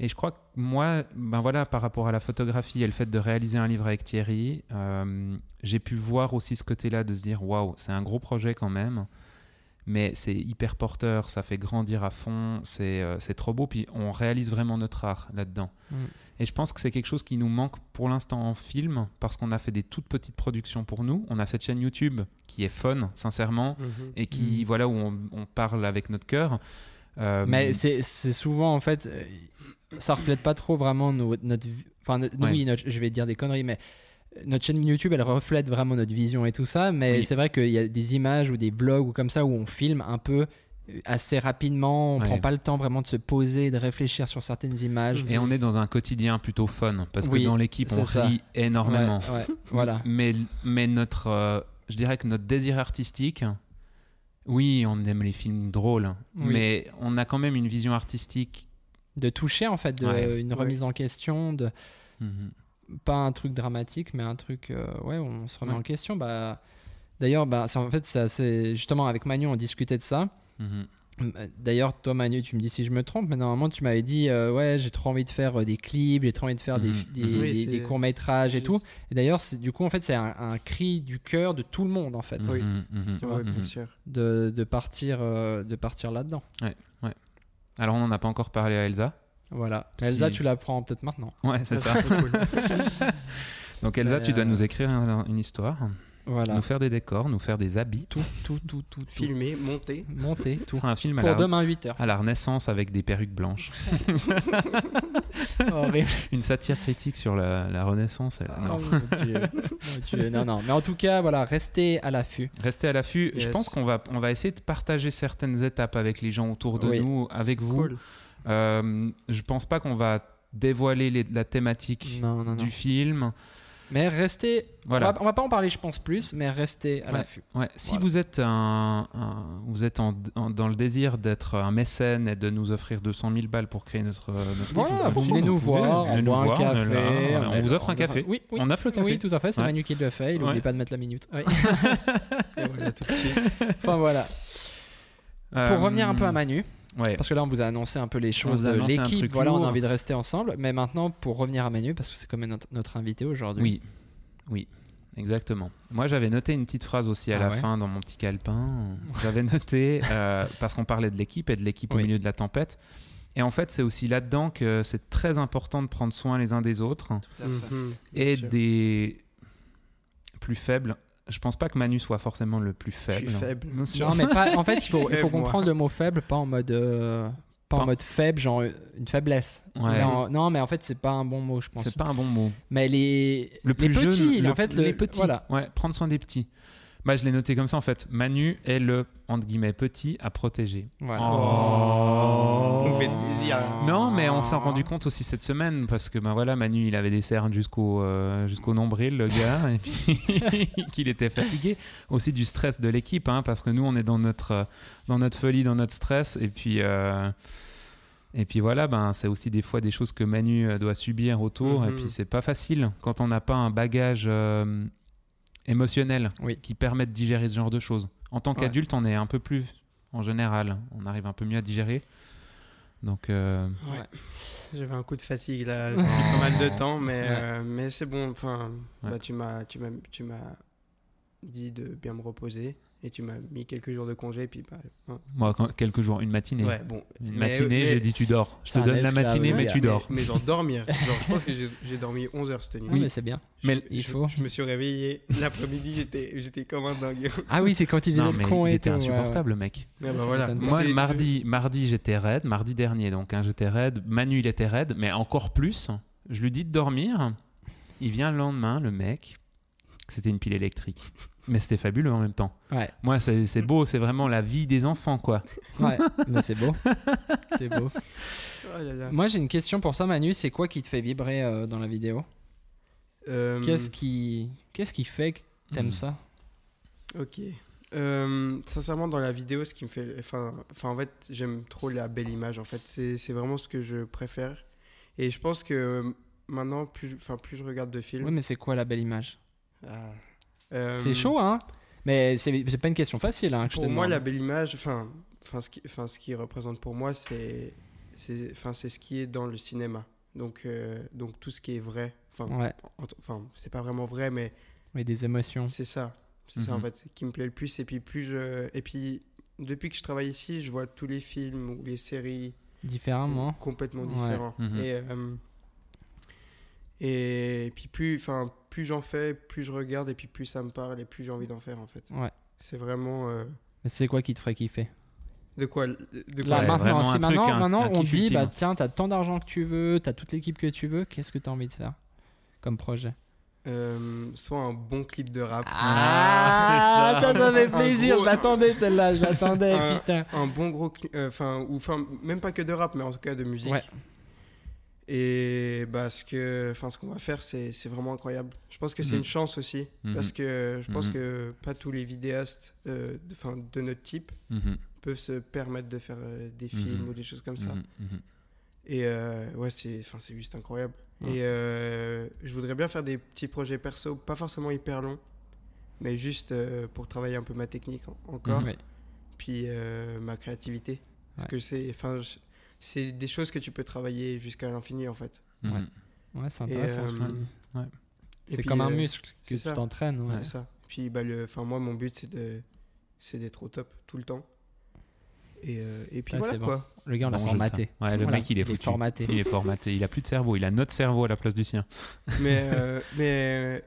Et je crois que moi, ben voilà, par rapport à la photographie et le fait de réaliser un livre avec Thierry, euh, j'ai pu voir aussi ce côté-là de se dire waouh, c'est un gros projet quand même, mais c'est hyper porteur, ça fait grandir à fond, c'est euh, trop beau, puis on réalise vraiment notre art là-dedans. Mm. Et je pense que c'est quelque chose qui nous manque pour l'instant en film, parce qu'on a fait des toutes petites productions pour nous. On a cette chaîne YouTube qui est fun, sincèrement, Mhm. et qui, Mm. voilà, où on, on parle avec notre cœur. Euh, Mais c'est c'est souvent, en fait, ça reflète pas trop vraiment nos- notre. Enfin, no- Ouais. oui, notre- je vais dire des conneries, mais notre chaîne YouTube, elle reflète vraiment notre vision et tout ça. Mais Oui. c'est vrai qu'il y a des images ou des vlogs ou comme ça où on filme un peu euh, assez rapidement. On Ouais. prend pas le temps vraiment de se poser, de réfléchir sur certaines images. Et on est dans un quotidien plutôt fun, parce Oui, que dans l'équipe, on ça. rit énormément. Ouais, ouais, voilà. Mais, mais notre, euh, je dirais que notre désir artistique, oui, on aime les films drôles, Oui. mais on a quand même une vision artistique. De toucher, en fait, de, Ouais. une remise en question, de Mhm. pas un truc dramatique, mais un truc, euh, ouais, où on se remet Ouais. en question. Bah, D'ailleurs, bah, c'est- en fait, c'est assez- justement avec Manu, on discutait de ça. Mhm. D'ailleurs, toi, Manu, tu me dis si je me trompe, mais normalement, tu m'avais dit, euh, ouais, j'ai trop envie de faire euh, des clips, j'ai trop envie de faire des, Mhm, des. Oui, des- c'est- des courts-métrages et tout. Et d'ailleurs, c'est- du coup, en fait, c'est un, un cri du cœur de tout le monde, en fait, Oui. Ouais, bien sûr. de, de partir, euh, de partir là-dedans. Alors, on n'en a pas encore parlé à Elsa. Voilà. Si. Elsa, tu la prends peut-être maintenant. Ouais, c'est ça. cool. Donc, Elsa, Mais, tu dois euh, nous écrire un- une histoire, Voilà. nous faire des décors, nous faire des habits. Tout, tout, tout, tout, tout. Filmer, monter. Monter, tout. Un film à Pour la, demain, 8h. à la Renaissance avec des perruques blanches. Horrible. Une satire critique sur la, la Renaissance. elle- non. Oh, mon Dieu. Mon Dieu. Non, non. Mais en tout cas, voilà, restez à l'affût. Restez à l'affût. Je pense qu'on va, on va essayer de partager certaines étapes avec les gens autour de Oui. nous, avec vous. Cool. Euh, je pense pas qu'on va dévoiler les- la thématique Non, non, non. du film. Mais restez. Voilà. On, va, on va pas en parler, je pense, plus, mais restez à Ouais. l'affût. Ouais, si Voilà. vous êtes, un, un- vous êtes en- en- dans le désir d'être un mécène et de nous offrir 200 000 balles pour créer notre, notre Voilà, vous venez nous voir, on boit un café. on vous offre un café. Oui, oui. On offre le café. Oui, tout à fait, c'est Ouais. Manu qui le fait. Il n'oublie pas de mettre la minute. Oui. Et voilà, tout de suite. enfin voilà. Euh, Pour revenir un peu à Manu, Ouais. parce que là on vous a annoncé un peu les choses de l'équipe. Voilà, on a envie de rester ensemble. Mais maintenant, pour revenir à Manu, parce que c'est quand même notre, notre invité aujourd'hui. Oui, oui, exactement. Moi, j'avais noté une petite phrase aussi à Ah la ouais fin dans mon petit calepin. J'avais noté, euh, parce qu'on parlait de l'équipe et de l'équipe au milieu de la tempête. Et en fait, c'est aussi là-dedans que c'est très important de prendre soin les uns des autres Tout à fait. Mhm, bien et sûr. des plus faibles. Je pense pas que Manu soit forcément le plus Je faible. suis faible. Non, mais pas, en fait, il faut, il faut Faible, moi. comprendre le mot faible, pas en mode, euh, pas en mode faible, genre euh, une faiblesse. Ouais. Non, non, mais en fait, c'est pas un bon mot, je pense. C'est pas un bon mot. Mais les, Le plus les petits, jeune, le- en fait, le- les petits. Voilà. Ouais, prendre soin des petits. Bah, je l'ai noté comme ça en fait. Manu est le entre guillemets petit à protéger. voilà. Oh. On fait plaisir. Non, mais on s'en rendu compte aussi cette semaine parce que ben voilà, Manu il avait des cernes jusqu'au euh, jusqu'au nombril le gars et puis qu'il était fatigué aussi du stress de l'équipe hein, parce que nous on est dans notre euh, dans notre folie, dans notre stress et puis euh, Et puis voilà, ben, c'est aussi des fois des choses que Manu doit subir autour. Et Mhm. puis c'est pas facile quand on n'a pas un bagage euh, émotionnel Oui. qui permet de digérer ce genre de choses. En tant Ouais. qu'adulte, on est un peu plus, en général, on arrive un peu mieux à digérer. Donc, euh, Ouais. J'avais un coup de fatigue là, depuis pas mal de temps, mais, Ouais. euh, mais c'est bon. Enfin, Ouais. bah, tu m'as, tu m'as, tu m'as dit de bien me reposer et tu m'as mis quelques jours de congé, puis bah, hein. moi, quand- quelques jours, une matinée. ouais, bon. Une Mais- matinée, j'ai dit tu dors. Je te donne la matinée, mais tu dors. Mais, mais genre dormir. Genre, je pense que j'ai, dormi 11 heures cette nuit. Ah, mais c'est bien. Mais Il je, faut. Je me suis réveillé l'après-midi, j'étais, j'étais comme un dingue. Ah oui, c'est quand il mais le con il et était tout, ouais, ouais. insupportable, le mec. Mais bah voilà. Moi, mardi, mardi j'étais raide, mardi dernier, donc hein, j'étais raide. Manu, il était raide, mais encore plus. Je lui dis de dormir. Il vient le lendemain, le mec. C'était une pile électrique. Mais c'était fabuleux en même temps. Ouais, Moi, c'est beau, c'est vraiment la vie des enfants, quoi. ouais. mais c'est beau. C'est beau. Oh là là. Moi, j'ai une question pour toi, Manu. C'est quoi qui te fait vibrer euh, dans la vidéo? Euh, Qu'est-ce qui, qu'est-ce qui fait que t'aimes Hmm. ça? Ok. Euh, sincèrement, dans la vidéo, ce qui me fait. Enfin, enfin en fait, j'aime trop la belle image. En fait, c'est c'est vraiment ce que je préfère. Et je pense que maintenant, plus, je- enfin, plus je regarde de films. Oui, mais c'est quoi la belle image? Ah. Euh, C'est chaud, hein Mais c'est pas une question facile, hein, que Pour moi, la belle image, enfin, enfin, ce qui, enfin, ce qui représente pour moi, c'est, c'est, enfin, c'est ce qui est dans le cinéma. Donc, euh, donc tout ce qui est vrai. Enfin, Ouais, enfin, c'est pas vraiment vrai, mais mais des émotions. c'est ça. C'est ça en Mhm. fait qui me plaît le plus. Et puis plus je, et puis depuis que je travaille ici, je vois tous les films ou les séries Différemment. complètement Ouais. différents. Mhm. Et euh, et puis plus, enfin, plus j'en fais, plus je regarde et puis plus ça me parle et plus j'ai envie d'en faire en fait. Ouais. C'est vraiment euh, Mais c'est quoi qui te ferait kiffer? De quoi, de Là, quoi Ouais, maintenant, si truc, maintenant, un- maintenant un on dit, ultime. bah tiens, t'as tant d'argent que tu veux, t'as toute l'équipe que tu veux, qu'est-ce que t'as envie de faire comme projet? Euh, soit un bon clip de rap. Ah, c'est ça. ça fait plaisir, gros- j'attendais celle-là, j'attendais, Un- putain. Un bon gros clip, enfin, ou enfin, même pas que de rap, mais en tout cas de musique. Ouais. Et bah, ce enfin, ce qu'on va faire, c'est vraiment incroyable. Je pense que c'est Mhm. une chance aussi, Mhm. parce que je pense Mhm. que pas tous les vidéastes, euh, de, 'fin, de notre type, peuvent se permettre de faire euh, des films ou des choses comme ça. Et euh, ouais, c'est, juste incroyable. Et euh, je voudrais bien faire des petits projets perso, pas forcément hyper longs, mais juste euh, pour travailler un peu ma technique en- encore, puis ma créativité. Parce Ouais. que c'est, c'est des choses que tu peux travailler jusqu'à l'infini en fait. Mhm. Ouais. Ouais, c'est intéressant. euh, C'est comme un euh, muscle que tu ça. t'entraînes. ouais. C'est ça. Puis bah, le, enfin, moi, mon but, c'est, de, c'est d'être au top tout le temps. Et, euh, et puis Ah, voilà bon. quoi. Le gars, on l'a Bon, je formaté. Ouais, le Voilà, mec, il est foutu. formaté. Il est formaté. Il a plus de cerveau. Il a notre cerveau à la place du sien. mais, euh, mais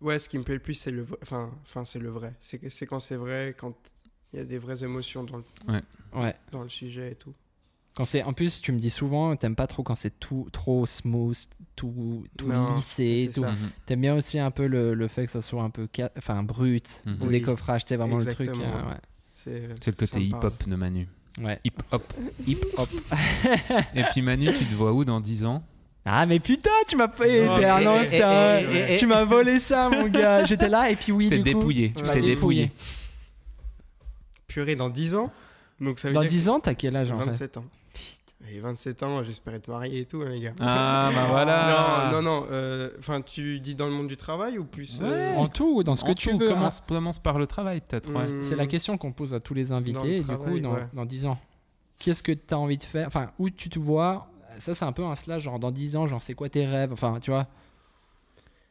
ouais, ce qui me plaît le plus, c'est le vrai. Enfin, enfin c'est le vrai. C'est quand c'est vrai, quand il y a des vraies émotions dans le, Ouais. dans le sujet et tout. Quand c'est, en plus, tu me dis souvent, t'aimes pas trop quand c'est tout trop smooth, tout, tout Non, lissé, tout. Mhm. T'aimes bien aussi un peu le, le fait que ça soit un peu, ca- enfin, brut, Mhm. le Oui, décoffrage, c'est vraiment le truc. euh, C'est, euh, C'est le côté hip-hop de Manu. ouais. Hip-hop. Hip hop. Et puis Manu, tu te vois où dans 10 ans? Ah mais putain, tu m'as eh, eh, eh. Tu m'as volé ça, mon gars. J'étais là et puis oui, Je t'ai dépouillé. tu Je t'ai dépouillé. Purée, dans 10 ans? Donc ça veut Dans dire 10 ans, t'as quel âge en fait? 27 ans. Et 27 ans, j'espère être marié et tout, hein, les gars. Ah, bah voilà. Non, non, non. euh, Enfin, tu dis dans le monde du travail ou plus euh, En tout ou dans ce que tu veux. hein. Commence, commence par le travail, peut-être. ouais. C'est la question qu'on pose à tous les Dans le invités. Et du coup, travail, dans, ouais. dans 10 ans, qu'est-ce que tu as envie de faire? Enfin, où tu te vois? Ça, c'est un peu un slash, genre dans 10 ans, genre c'est quoi tes rêves? Enfin, tu vois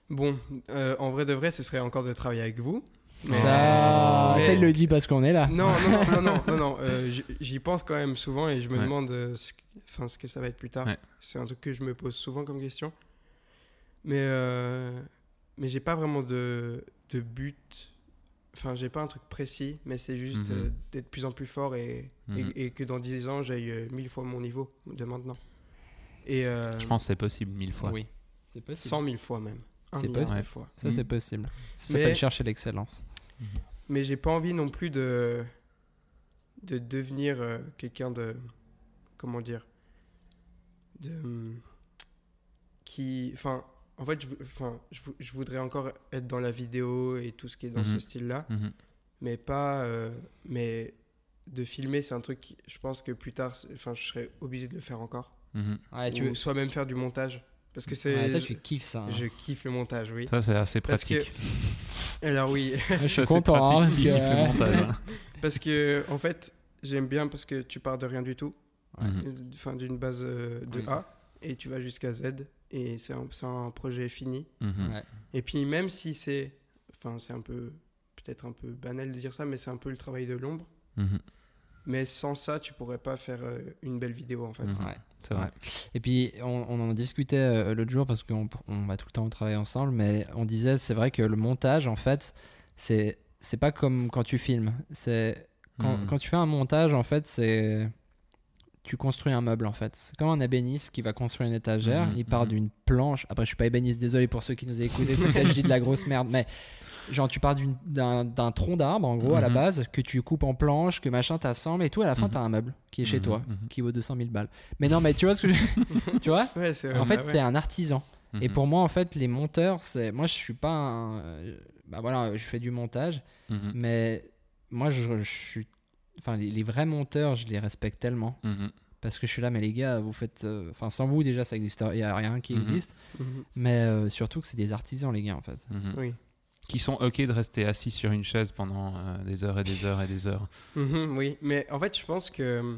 Bon, euh, en vrai de vrai, ce serait encore de travailler avec vous. Mais- Ça, Mais- ça, il le dit parce qu'on est là. Non, non, non, non, non, euh, j'y pense quand même souvent et je me Ouais. demande euh, ce, que- enfin, ce que ça va être plus tard. Ouais. C'est un truc que je me pose souvent comme question. Mais, euh, mais j'ai pas vraiment de, de but. Enfin, j'ai pas un truc précis, mais c'est juste Mhm. euh, d'être de plus en plus fort et, et- Mhm. et, que dans 10 ans, j'aille mille fois mon niveau de maintenant. Et euh, Je pense que c'est possible mille fois. Oui, c'est possible. 100 000 fois même. C'est possible. fois. Ça, c'est possible. Ça Mais- s'appelle chercher l'excellence. Mais j'ai pas envie non plus de, de devenir euh, quelqu'un de. Comment dire de, hum, Qui. Enfin, en fait, je, enfin, je, je voudrais encore être dans la vidéo et tout ce qui est dans ce Mhm. style-là, Mhm. mais pas. euh, mais de filmer, c'est un truc, qui- je pense que plus tard, enfin, je serais obligé de le faire encore. Mhm. Ouais, tu Ou veux. soit même faire du montage. Parce que c'est. Ouais, je, tu kiffes ça. hein. je kiffe le montage, oui. Ça, c'est assez Parce que- pratique. Alors oui, Je suis content hein, parce que. hein. parce que en fait, j'aime bien parce que tu pars de rien du tout, Ouais. Mhm. enfin d'une base euh, de Oui. A, et tu vas jusqu'à Z, et c'est un, projet fini. Mhm. Ouais. Et puis même si c'est, enfin c'est un peu, peut-être un peu banal de dire ça, mais c'est un peu le travail de l'ombre. Mhm. Mais sans ça, tu pourrais pas faire euh, une belle vidéo en fait. Ouais. C'est vrai. Et puis, on, on en discutait euh, l'autre jour parce qu'on on va tout le temps travailler ensemble, mais on disait, c'est vrai que le montage, en fait, c'est c'est pas comme quand tu filmes. C'est quand, Mhm. quand tu fais un montage, en fait, c'est tu construis un meuble en fait. C'est comme un ébéniste qui va construire une étagère. Mhm, il part mhm. d'une planche. Après, je suis pas ébéniste, désolé pour ceux qui nous écoutent. Peut-être je dis de la grosse merde, mais genre tu pars d'un tronc d'arbre en gros à la Mhm. base que tu coupes en planches, que machin t'assemble et tout. À la fin, t'as un meuble qui est chez toi, qui vaut 200 000 balles. Mais non, mais tu vois ce que je... tu vois? Ouais, En fait, ouais. t'es un artisan. Et pour moi, en fait, les monteurs, c'est moi, je suis pas un. euh, Bah voilà, je fais du montage, mais moi, je, je suis. Enfin, les, les vrais monteurs, je les respecte tellement. Mhm. Parce que je suis là, mais les gars, vous faites. euh, Enfin, sans vous, déjà, ça existe. Il n'y a rien qui Mhm. existe. Mhm. Mais euh, surtout que c'est des artisans, les gars, en fait. Oui. Qui sont ok de rester assis sur une chaise pendant euh, des heures et des heures et des heures. Oui, mais en fait, je pense que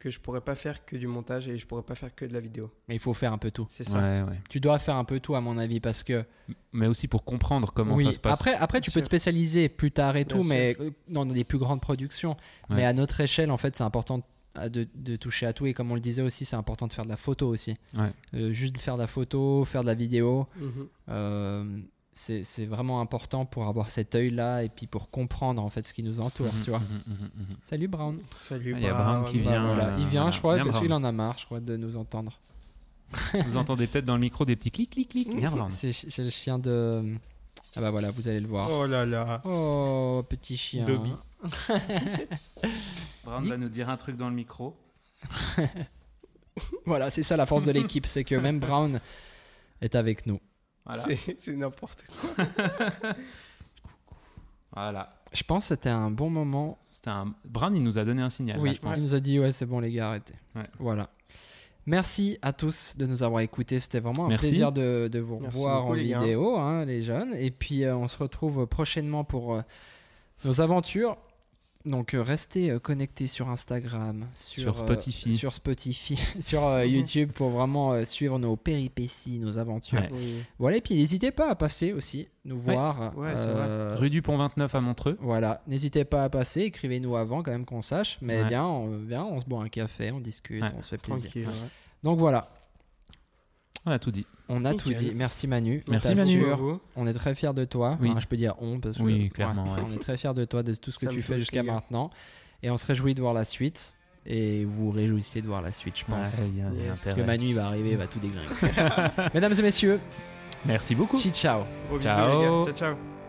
que je pourrais pas faire que du montage et je pourrais pas faire que de la vidéo. Mais il faut faire un peu tout. C'est ça. Ouais, ouais. Tu dois faire un peu tout, à mon avis, parce que. Mais aussi pour comprendre comment oui, ça se passe. Après, après tu peux te spécialiser plus tard et Bien tout, sûr. mais euh, dans des plus grandes productions. Mais à notre échelle, en fait, c'est important de, de toucher à tout. Et comme on le disait aussi, c'est important de faire de la photo aussi. Ouais. Euh, juste faire de la photo, faire de la vidéo, Mhm. euh, c'est c'est vraiment important pour avoir cet œil-là et puis pour comprendre en fait ce qui nous entoure, Mhm, tu vois. mhm, mhm. Salut Brown. Salut. Ah, il y a Brown qui Bah, vient, voilà. euh, Il vient, voilà. je crois, parce qu'il en a marre, je crois, de nous entendre. Vous entendez peut-être dans le micro des petits clics, clics, clics. Brown. C'est le chien de. Ah bah voilà, vous allez le voir. Oh là là. Oh, petit chien. Dobby. Brown va nous dire un truc dans le micro. Voilà, c'est ça la force de l'équipe, c'est que même Brown est avec nous. Voilà. C'est- n'importe quoi. Voilà. Je pense que c'était un bon moment. C'était un... Il nous a donné un signal. là, oui, je pense. il nous a dit ouais, c'est bon les gars, arrêtez. Ouais. Voilà. Merci à tous de nous avoir écoutés. C'était vraiment un Merci. plaisir de, de vous revoir en les vidéo, hein, les jeunes. Et puis euh, on se retrouve prochainement pour euh, nos aventures. Donc euh, restez euh, connectés sur Instagram, sur, Sur Spotify. euh, sur Spotify, sur euh, YouTube pour vraiment euh, suivre nos péripéties, nos aventures. Ouais. Oui. Voilà, et puis n'hésitez pas à passer aussi, nous Ouais. voir. Ouais, euh, Rue du Pont 29 à Montreux. Voilà, n'hésitez pas à passer, écrivez-nous avant quand même qu'on sache. Mais Ouais. bien, on, bien, on se boit un café, on discute, Ouais. on se fait plaisir. Tranquille. Donc voilà, On a tout dit. on a tout dit. Merci Manu. Merci, Manu. On est très fiers de toi. Oui. Enfin, je peux dire on parce que Oui, clairement, ouais. on est très fiers de toi, de tout ce que Ça tu fais jusqu'à maintenant. Et on se réjouit de voir la suite. Et vous vous réjouissez de voir la suite, je pense. Ouais, y a- y. Parce intérêt. que Manu il va arriver, il va tout déglinguer. Mesdames et messieurs, Merci beaucoup. ciao ciao. Bisous, les gars. Ciao, ciao.